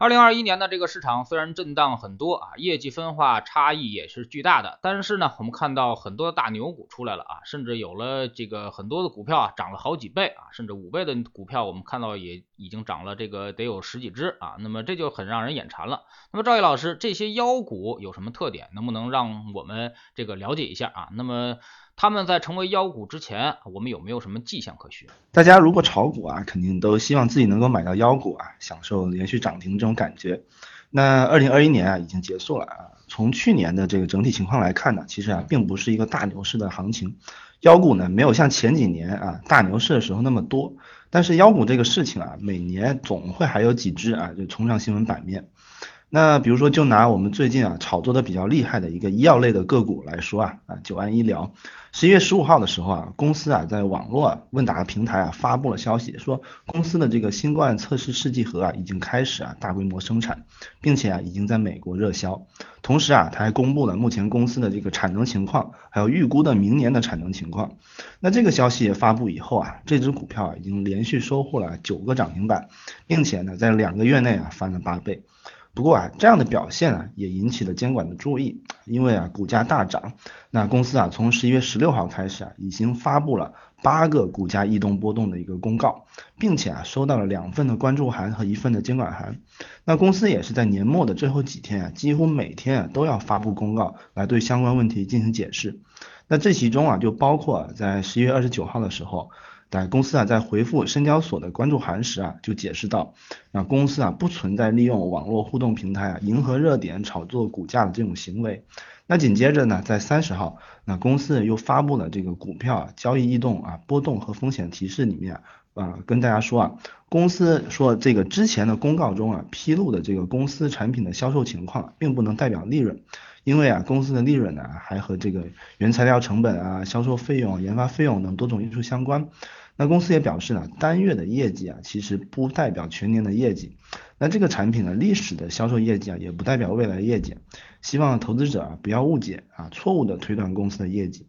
二零二一年的这个市场虽然震荡很多啊，业绩分化差异也是巨大的，但是呢，我们看到很多大牛股出来了啊，甚至有了这个很多的股票啊涨了好几倍啊，甚至五倍的股票我们看到也已经涨了这个得有十几只啊，那么这就很让人眼馋了。那么赵毅老师，这些妖股有什么特点？能不能让我们这个了解一下啊？那么。他们在成为妖股之前，我们有没有什么迹象可循？大家如果炒股啊，肯定都希望自己能够买到妖股啊，享受连续涨停这种感觉。那二零二一年啊，已经结束了啊。从去年的这个整体情况来看呢，其实啊，并不是一个大牛市的行情，妖股呢没有像前几年啊大牛市的时候那么多。但是妖股这个事情啊，每年总会还有几只啊就冲上新闻版面。那比如说，就拿我们最近啊炒作的比较厉害的一个医药类的个股来说啊，啊九安医疗，十一月十五号的时候啊，公司啊在网络问答平台啊发布了消息，说公司的这个新冠测试试剂盒啊已经开始啊大规模生产，并且啊已经在美国热销。同时啊，他还公布了目前公司的这个产能情况，还有预估的明年的产能情况。那这个消息发布以后啊，这只股票已经连续收获了九个涨停板，并且呢在两个月内啊翻了八倍。不过啊，这样的表现啊，也引起了监管的注意，因为啊，股价大涨。那公司啊，从十一月十六号开始啊，已经发布了八个股价异动波动的一个公告，并且啊，收到了两份的关注函和一份的监管函。那公司也是在年末的最后几天啊，几乎每天啊，都要发布公告来对相关问题进行解释。那这其中啊，就包括在十一月二十九号的时候。但公司啊，在回复深交所的关注函时啊，就解释到，那公司啊不存在利用网络互动平台啊迎合热点炒作股价的这种行为。那紧接着呢，在三十号，那公司又发布了这个股票交易异动啊波动和风险提示里面啊，跟大家说啊，公司说这个之前的公告中啊披露的这个公司产品的销售情况，并不能代表利润。因为啊，公司的利润呢，还和这个原材料成本啊、销售费用、研发费用等多种因素相关。那公司也表示呢，单月的业绩啊，其实不代表全年的业绩。那这个产品呢，历史的销售业绩啊，也不代表未来业绩。希望投资者啊，不要误解啊，错误的推断公司的业绩。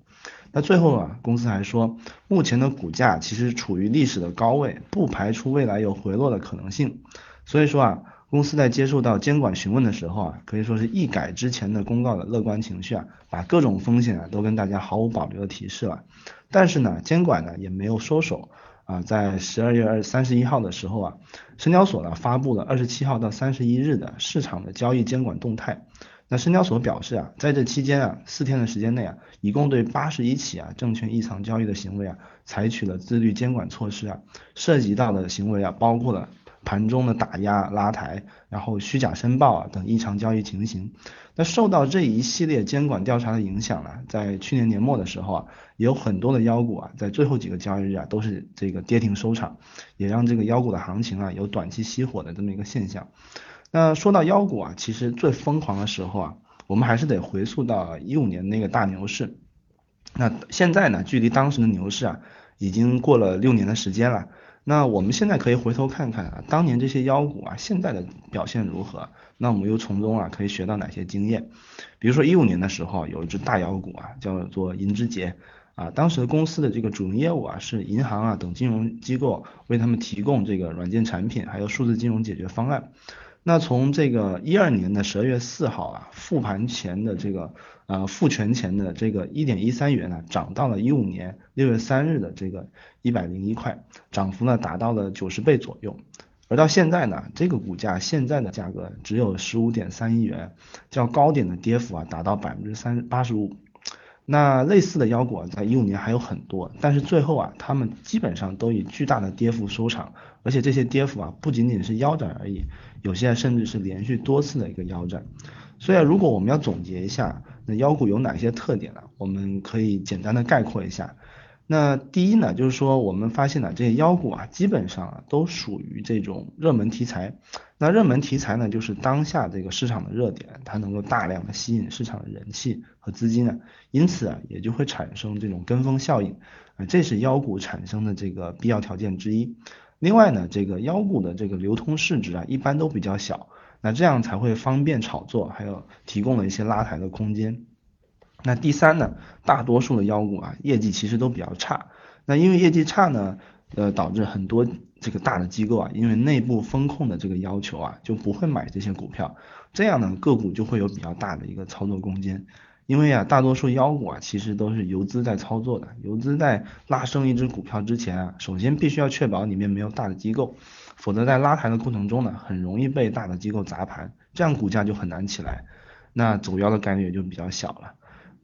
那最后啊，公司还说，目前的股价其实处于历史的高位，不排除未来有回落的可能性。所以说啊。公司在接受到监管询问的时候啊，可以说是一改之前的公告的乐观情绪啊，把各种风险啊都跟大家毫无保留的提示了。但是呢，监管呢也没有收手啊，在十二月二三十一号的时候啊，深交所呢发布了二十七号到三十一日的市场的交易监管动态。那深交所表示啊，在这期间啊，四天的时间内啊，一共对八十一起啊证券异常交易的行为啊，采取了自律监管措施啊，涉及到的行为啊，包括了。盘中的打压拉抬，然后虚假申报啊等异常交易情形，那受到这一系列监管调查的影响呢，在去年年末的时候啊，也有很多的妖股啊，在最后几个交易日啊都是这个跌停收场，也让这个妖股的行情啊有短期熄火的这么一个现象。那说到妖股啊，其实最疯狂的时候啊，我们还是得回溯到一五年那个大牛市。那现在呢，距离当时的牛市啊，已经过了六年的时间了。那我们现在可以回头看看啊，当年这些妖股啊，现在的表现如何？那我们又从中啊可以学到哪些经验？比如说一五年的时候，有一只大妖股啊，叫做银之杰啊，当时公司的这个主营业务啊是银行啊等金融机构为他们提供这个软件产品，还有数字金融解决方案。那从这个一二年的十二月四号啊，复盘前的这个呃复权前的这个一点一三元呢，涨到了一五年六月三日的这个一百零一块，涨幅呢达到了九十倍左右。而到现在呢，这个股价现在的价格只有十五点三亿元，较高点的跌幅啊达到百分之三八十五。那类似的妖股啊在一五年还有很多，但是最后啊，他们基本上都以巨大的跌幅收场，而且这些跌幅啊不仅仅是腰斩而已，有些甚至是连续多次的一个腰斩。所以如果我们要总结一下，那妖股有哪些特点呢？我们可以简单的概括一下。那第一呢，就是说我们发现呢，这些妖股啊，基本上啊都属于这种热门题材。那热门题材呢，就是当下这个市场的热点，它能够大量的吸引市场的人气和资金啊，因此啊，也就会产生这种跟风效应啊，这是妖股产生的这个必要条件之一。另外呢，这个妖股的这个流通市值啊，一般都比较小。那这样才会方便炒作，还有提供了一些拉抬的空间。那第三呢，大多数的妖股啊，业绩其实都比较差。那因为业绩差呢，呃，导致很多这个大的机构啊，因为内部风控的这个要求啊，就不会买这些股票。这样呢，个股就会有比较大的一个操作空间。因为啊，大多数妖股啊，其实都是游资在操作的。游资在拉升一只股票之前啊，首先必须要确保里面没有大的机构，否则在拉抬的过程中呢，很容易被大的机构砸盘，这样股价就很难起来，那走妖的概率也就比较小了。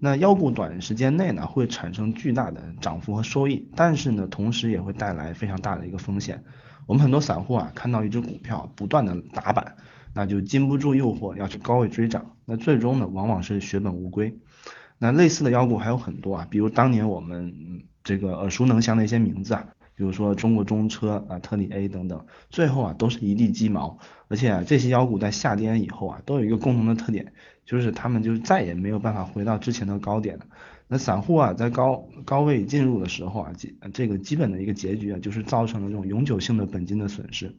那妖股短时间内呢，会产生巨大的涨幅和收益，但是呢，同时也会带来非常大的一个风险。我们很多散户啊，看到一只股票不断的打板。那就禁不住诱惑要去高位追涨，那最终呢，往往是血本无归。那类似的妖股还有很多啊，比如当年我们这个耳熟能详的一些名字啊，比如说中国中车啊、特里 A 等等，最后啊都是一地鸡毛。而且啊，这些妖股在下跌以后啊，都有一个共同的特点，就是他们就再也没有办法回到之前的高点了。那散户啊，在高高位进入的时候啊，基这个基本的一个结局啊，就是造成了这种永久性的本金的损失。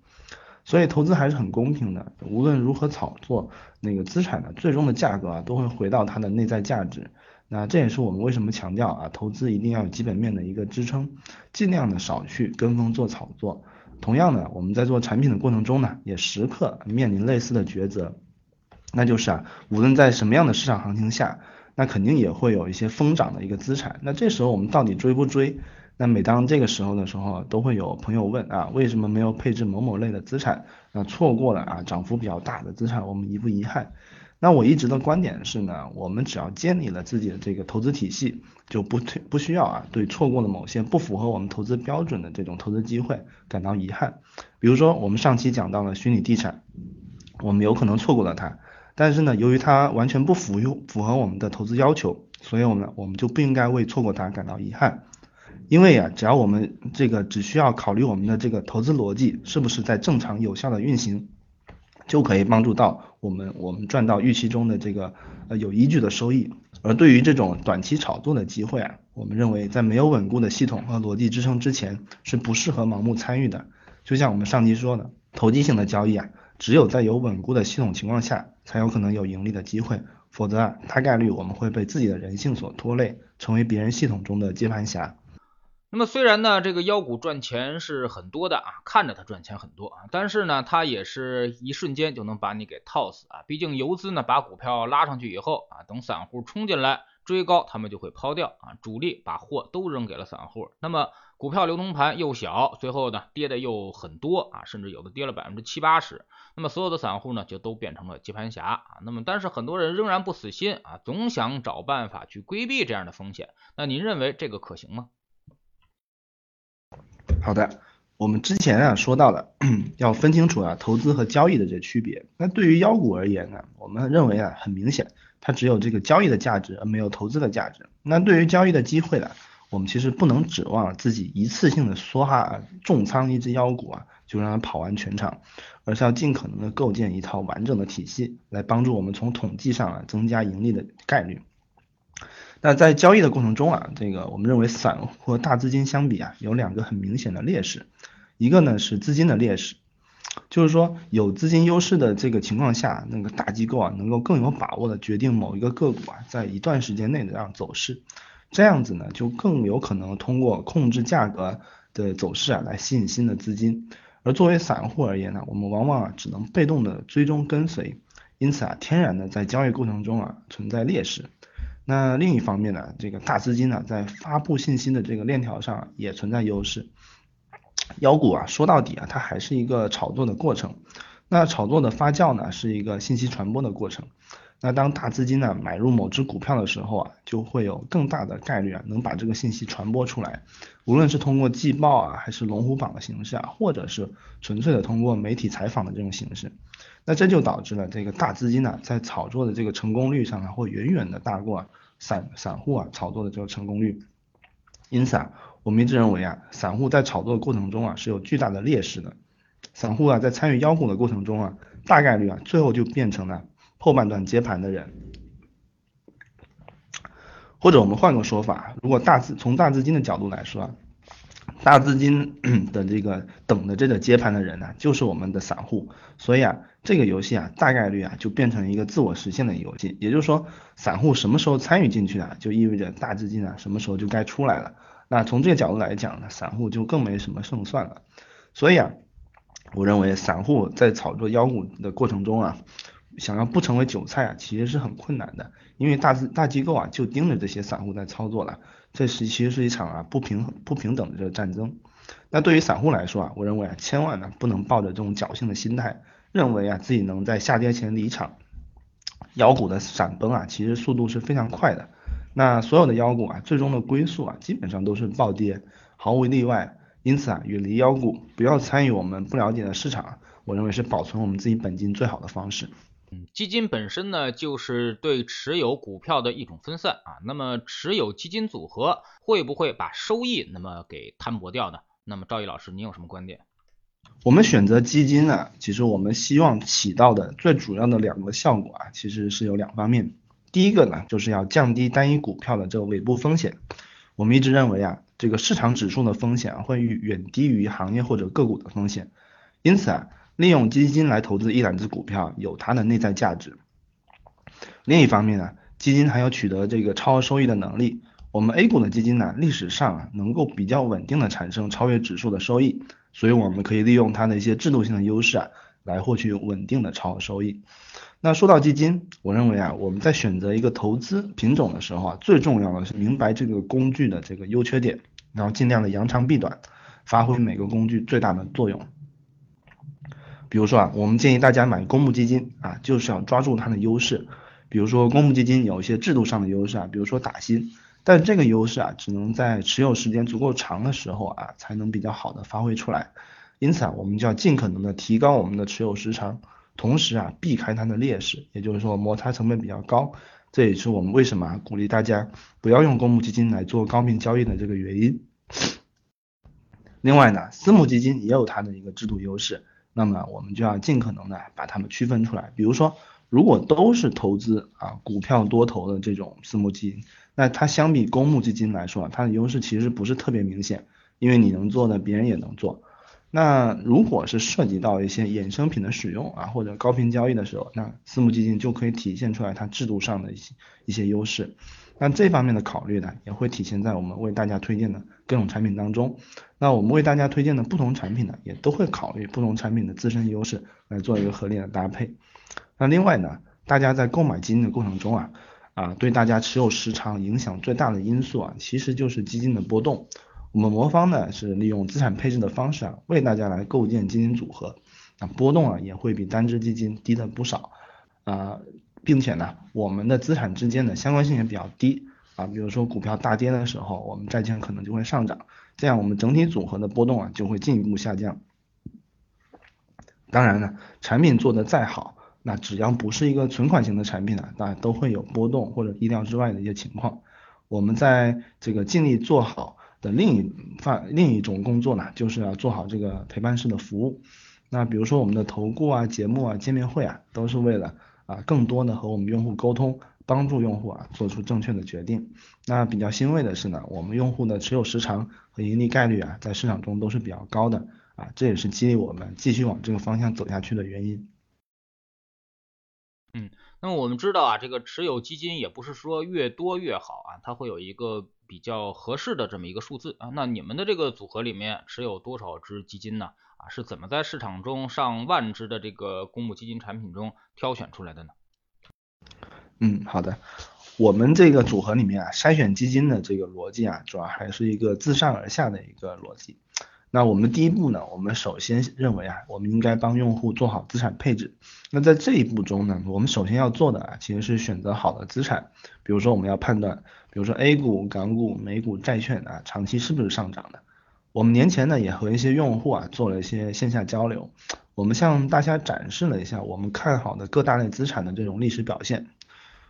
所以投资还是很公平的，无论如何炒作那个资产的最终的价格啊，都会回到它的内在价值。那这也是我们为什么强调啊，投资一定要有基本面的一个支撑，尽量的少去跟风做炒作。同样的，我们在做产品的过程中呢，也时刻面临类似的抉择，那就是啊，无论在什么样的市场行情下，那肯定也会有一些疯涨的一个资产。那这时候我们到底追不追？那每当这个时候的时候，都会有朋友问啊，为什么没有配置某某类的资产？那错过了啊，涨幅比较大的资产，我们遗不遗憾？那我一直的观点是呢，我们只要建立了自己的这个投资体系，就不不需要啊，对错过了某些不符合我们投资标准的这种投资机会感到遗憾。比如说我们上期讲到了虚拟地产，我们有可能错过了它，但是呢，由于它完全不符用符合我们的投资要求，所以我们我们就不应该为错过它感到遗憾。因为呀，只要我们这个只需要考虑我们的这个投资逻辑是不是在正常有效的运行，就可以帮助到我们我们赚到预期中的这个呃有依据的收益。而对于这种短期炒作的机会啊，我们认为在没有稳固的系统和逻辑支撑之前，是不适合盲目参与的。就像我们上期说的，投机性的交易啊，只有在有稳固的系统情况下，才有可能有盈利的机会，否则啊，大概率我们会被自己的人性所拖累，成为别人系统中的接盘侠。那么虽然呢，这个妖股赚钱是很多的啊，看着它赚钱很多啊，但是呢，它也是一瞬间就能把你给套死啊。毕竟游资呢把股票拉上去以后啊，等散户冲进来追高，他们就会抛掉啊，主力把货都扔给了散户。那么股票流通盘又小，最后呢跌的又很多啊，甚至有的跌了百分之七八十。那么所有的散户呢就都变成了接盘侠啊。那么但是很多人仍然不死心啊，总想找办法去规避这样的风险。那您认为这个可行吗？好的，我们之前啊说到了要分清楚啊投资和交易的这区别。那对于妖股而言呢，我们认为啊很明显，它只有这个交易的价值，而没有投资的价值。那对于交易的机会呢，我们其实不能指望自己一次性的梭哈重仓一只妖股啊，就让它跑完全场，而是要尽可能的构建一套完整的体系，来帮助我们从统计上啊增加盈利的概率。那在交易的过程中啊，这个我们认为散户和大资金相比啊，有两个很明显的劣势。一个呢是资金的劣势，就是说有资金优势的这个情况下，那个大机构啊能够更有把握的决定某一个个股啊在一段时间内的这样走势，这样子呢就更有可能通过控制价格的走势啊来吸引新的资金。而作为散户而言呢，我们往往啊只能被动的追踪跟随，因此啊天然的在交易过程中啊存在劣势。那另一方面呢，这个大资金呢，在发布信息的这个链条上也存在优势。妖股啊，说到底啊，它还是一个炒作的过程。那炒作的发酵呢，是一个信息传播的过程。那当大资金呢买入某只股票的时候啊，就会有更大的概率啊，能把这个信息传播出来。无论是通过季报啊，还是龙虎榜的形式啊，或者是纯粹的通过媒体采访的这种形式。那这就导致了这个大资金呢，在炒作的这个成功率上啊，会远远的大过散散户啊炒作的这个成功率。因此啊，我们一直认为啊，散户在炒作的过程中啊，是有巨大的劣势的。散户啊，在参与妖股的过程中啊，大概率啊，最后就变成了后半段接盘的人。或者我们换个说法，如果大资从大资金的角度来说。大资金的这个等的这个接盘的人呢，就是我们的散户，所以啊，这个游戏啊，大概率啊就变成一个自我实现的游戏。也就是说，散户什么时候参与进去啊，就意味着大资金啊什么时候就该出来了。那从这个角度来讲呢，散户就更没什么胜算了。所以啊，我认为散户在炒作妖股的过程中啊，想要不成为韭菜啊，其实是很困难的，因为大资大机构啊就盯着这些散户在操作了。这是其实是一场啊不平不平等的这个战争。那对于散户来说啊，我认为啊，千万呢不能抱着这种侥幸的心态，认为啊自己能在下跌前离场。妖股的闪崩啊，其实速度是非常快的。那所有的妖股啊，最终的归宿啊，基本上都是暴跌，毫无例外。因此啊，远离妖股，不要参与我们不了解的市场，我认为是保存我们自己本金最好的方式。嗯，基金本身呢，就是对持有股票的一种分散啊。那么持有基金组合会不会把收益那么给摊薄掉呢？那么赵毅老师，您有什么观点？我们选择基金呢，其实我们希望起到的最主要的两个效果啊，其实是有两方面。第一个呢，就是要降低单一股票的这个尾部风险。我们一直认为啊，这个市场指数的风险会远低于行业或者个股的风险，因此啊，利用基金来投资一两只股票有它的内在价值。另一方面呢，基金还有取得这个超额收益的能力。我们 A 股的基金呢，历史上能够比较稳定的产生超越指数的收益，所以我们可以利用它的一些制度性的优势啊，来获取稳定的超额收益。那说到基金，我认为啊，我们在选择一个投资品种的时候啊，最重要的是明白这个工具的这个优缺点，然后尽量的扬长避短，发挥每个工具最大的作用。比如说啊，我们建议大家买公募基金啊，就是要抓住它的优势。比如说公募基金有一些制度上的优势啊，比如说打新，但这个优势啊，只能在持有时间足够长的时候啊，才能比较好的发挥出来。因此啊，我们就要尽可能的提高我们的持有时长。同时啊，避开它的劣势，也就是说摩擦成本比较高，这也是我们为什么鼓励大家不要用公募基金来做高频交易的这个原因。另外呢，私募基金也有它的一个制度优势，那么我们就要尽可能的把它们区分出来。比如说，如果都是投资啊股票多头的这种私募基金，那它相比公募基金来说，它的优势其实不是特别明显，因为你能做的别人也能做。那如果是涉及到一些衍生品的使用啊，或者高频交易的时候，那私募基金就可以体现出来它制度上的一些一些优势。那这方面的考虑呢，也会体现在我们为大家推荐的各种产品当中。那我们为大家推荐的不同产品呢，也都会考虑不同产品的自身优势来做一个合理的搭配。那另外呢，大家在购买基金的过程中啊，啊，对大家持有时长影响最大的因素啊，其实就是基金的波动。我们魔方呢是利用资产配置的方式啊，为大家来构建基金组合，那波动啊也会比单只基金低的不少啊，并且呢我们的资产之间的相关性也比较低啊，比如说股票大跌的时候，我们债券可能就会上涨，这样我们整体组合的波动啊就会进一步下降。当然呢，产品做的再好，那只要不是一个存款型的产品呢，那都会有波动或者意料之外的一些情况。我们在这个尽力做好。的另一范另一种工作呢，就是要做好这个陪伴式的服务。那比如说我们的投顾啊、节目啊、见面会啊，都是为了啊更多的和我们用户沟通，帮助用户啊做出正确的决定。那比较欣慰的是呢，我们用户的持有时长和盈利概率啊，在市场中都是比较高的啊，这也是激励我们继续往这个方向走下去的原因。嗯，那么我们知道啊，这个持有基金也不是说越多越好啊，它会有一个。比较合适的这么一个数字啊，那你们的这个组合里面持有多少只基金呢？啊，是怎么在市场中上万只的这个公募基金产品中挑选出来的呢？嗯，好的，我们这个组合里面啊，筛选基金的这个逻辑啊，主要还是一个自上而下的一个逻辑。那我们第一步呢，我们首先认为啊，我们应该帮用户做好资产配置。那在这一步中呢，我们首先要做的啊，其实是选择好的资产。比如说，我们要判断，比如说 A 股、港股、美股、债券啊，长期是不是上涨的。我们年前呢，也和一些用户啊做了一些线下交流，我们向大家展示了一下我们看好的各大类资产的这种历史表现。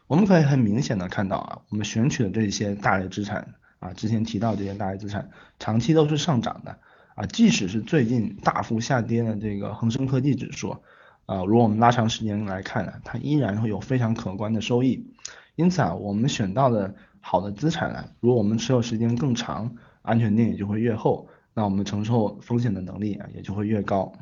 我们可以很明显的看到啊，我们选取的这些大类资产啊，之前提到这些大类资产，长期都是上涨的。啊，即使是最近大幅下跌的这个恒生科技指数，啊，如果我们拉长时间来看呢，它依然会有非常可观的收益。因此啊，我们选到的好的资产呢，如果我们持有时间更长，安全垫也就会越厚，那我们承受风险的能力啊也就会越高。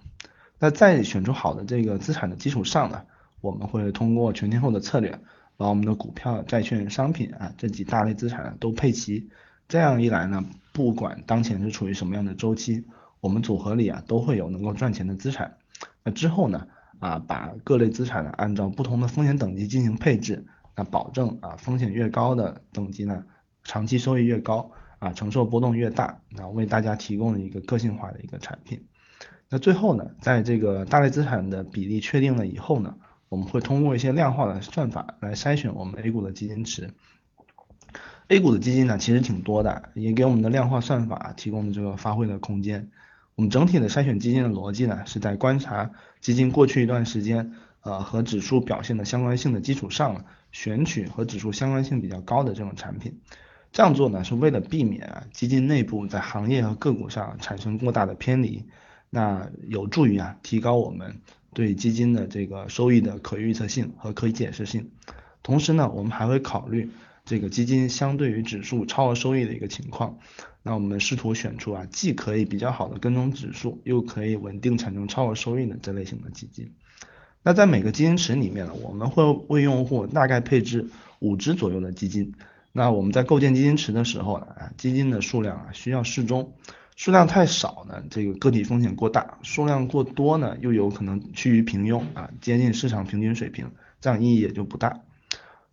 那在选出好的这个资产的基础上呢，我们会通过全天候的策略，把我们的股票、债券、商品啊这几大类资产都配齐。这样一来呢，不管当前是处于什么样的周期，我们组合里啊都会有能够赚钱的资产。那之后呢，啊把各类资产呢按照不同的风险等级进行配置，那保证啊风险越高的等级呢，长期收益越高，啊承受波动越大，那为大家提供了一个个性化的一个产品。那最后呢，在这个大类资产的比例确定了以后呢，我们会通过一些量化的算法来筛选我们 A 股的基金池。A 股的基金呢，其实挺多的，也给我们的量化算法提供了这个发挥的空间。我们整体的筛选基金的逻辑呢，是在观察基金过去一段时间，呃和指数表现的相关性的基础上，选取和指数相关性比较高的这种产品。这样做呢，是为了避免啊基金内部在行业和个股上产生过大的偏离，那有助于啊提高我们对基金的这个收益的可预测性和可解释性。同时呢，我们还会考虑。这个基金相对于指数超额收益的一个情况，那我们试图选出啊，既可以比较好的跟踪指数，又可以稳定产生超额收益的这类型的基金。那在每个基金池里面呢，我们会为用户大概配置五只左右的基金。那我们在构建基金池的时候呢，啊，基金的数量啊需要适中，数量太少呢，这个个体风险过大；数量过多呢，又有可能趋于平庸啊，接近市场平均水平，这样意义也就不大。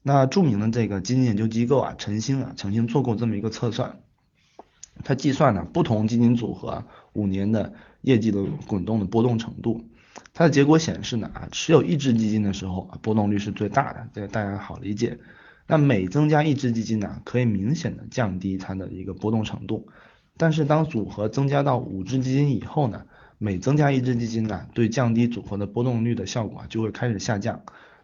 那著名的这个基金研究机构啊，晨星啊，曾经做过这么一个测算，它计算呢不同基金组合五年的业绩的滚动的波动程度，它的结果显示呢啊，持有一只基金的时候啊，波动率是最大的，这个大家好理解。那每增加一只基金呢，可以明显的降低它的一个波动程度，但是当组合增加到五只基金以后呢，每增加一只基金呢，对降低组合的波动率的效果就会开始下降。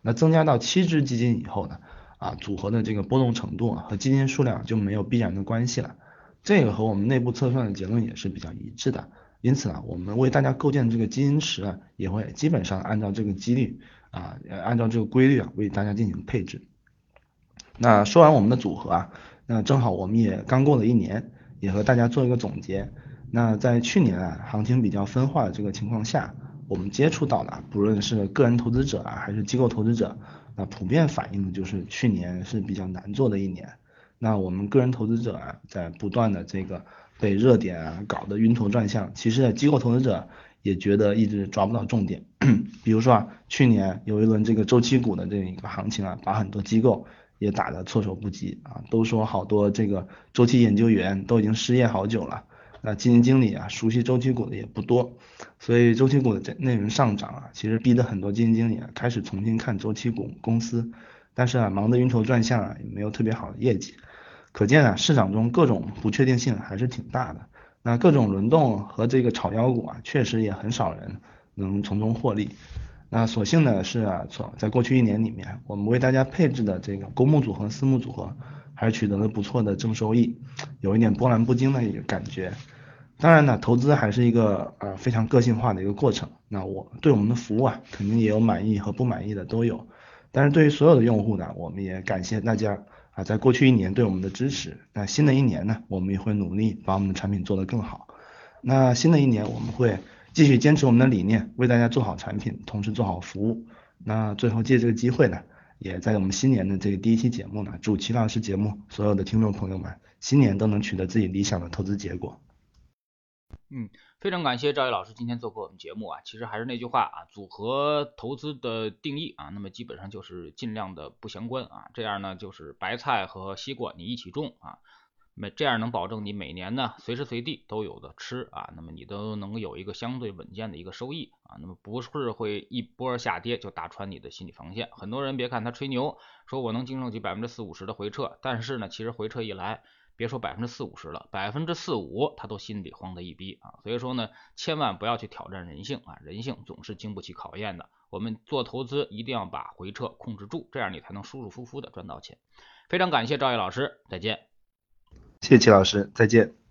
那增加到七只基金以后呢，啊，组合的这个波动程度啊和基金数量就没有必然的关系了。这个和我们内部测算的结论也是比较一致的。因此呢，我们为大家构建这个基金池啊，也会基本上按照这个几率啊，按照这个规律啊，为大家进行配置。那说完我们的组合啊，那正好我们也刚过了一年，也和大家做一个总结。那在去年啊，行情比较分化的这个情况下。我们接触到的，不论是个人投资者啊，还是机构投资者，那普遍反映的就是去年是比较难做的一年。那我们个人投资者啊，在不断的这个被热点啊搞得晕头转向，其实机构投资者也觉得一直抓不到重点。比如说啊，去年有一轮这个周期股的这样一个行情啊，把很多机构也打得措手不及啊，都说好多这个周期研究员都已经失业好久了。那基金经理啊，熟悉周期股的也不多，所以周期股的这内容上涨啊，其实逼得很多基金经理啊开始重新看周期股公司，但是啊，忙得晕头转向啊，也没有特别好的业绩，可见啊，市场中各种不确定性还是挺大的。那各种轮动和这个炒妖股啊，确实也很少人能从中获利。那所幸的是啊，从在过去一年里面，我们为大家配置的这个公募组合、私募组合。还是取得了不错的正收益，有一点波澜不惊的一个感觉。当然呢，投资还是一个呃非常个性化的一个过程。那我对我们的服务啊，肯定也有满意和不满意的都有。但是对于所有的用户呢，我们也感谢大家啊，在过去一年对我们的支持。那新的一年呢，我们也会努力把我们的产品做得更好。那新的一年，我们会继续坚持我们的理念，为大家做好产品，同时做好服务。那最后借这个机会呢。也在我们新年的这个第一期节目呢，祝齐老师节目所有的听众朋友们新年都能取得自己理想的投资结果。嗯，非常感谢赵毅老师今天做客我们节目啊。其实还是那句话啊，组合投资的定义啊，那么基本上就是尽量的不相关啊，这样呢就是白菜和西瓜你一起种啊。每这样能保证你每年呢随时随地都有的吃啊，那么你都能有一个相对稳健的一个收益啊，那么不是会一波下跌就打穿你的心理防线。很多人别看他吹牛，说我能经受起百分之四五十的回撤，但是呢，其实回撤一来，别说百分之四五十了，百分之四五他都心里慌得一逼啊。所以说呢，千万不要去挑战人性啊，人性总是经不起考验的。我们做投资一定要把回撤控制住，这样你才能舒舒服服的赚到钱。非常感谢赵毅老师，再见。谢谢齐老师，再见。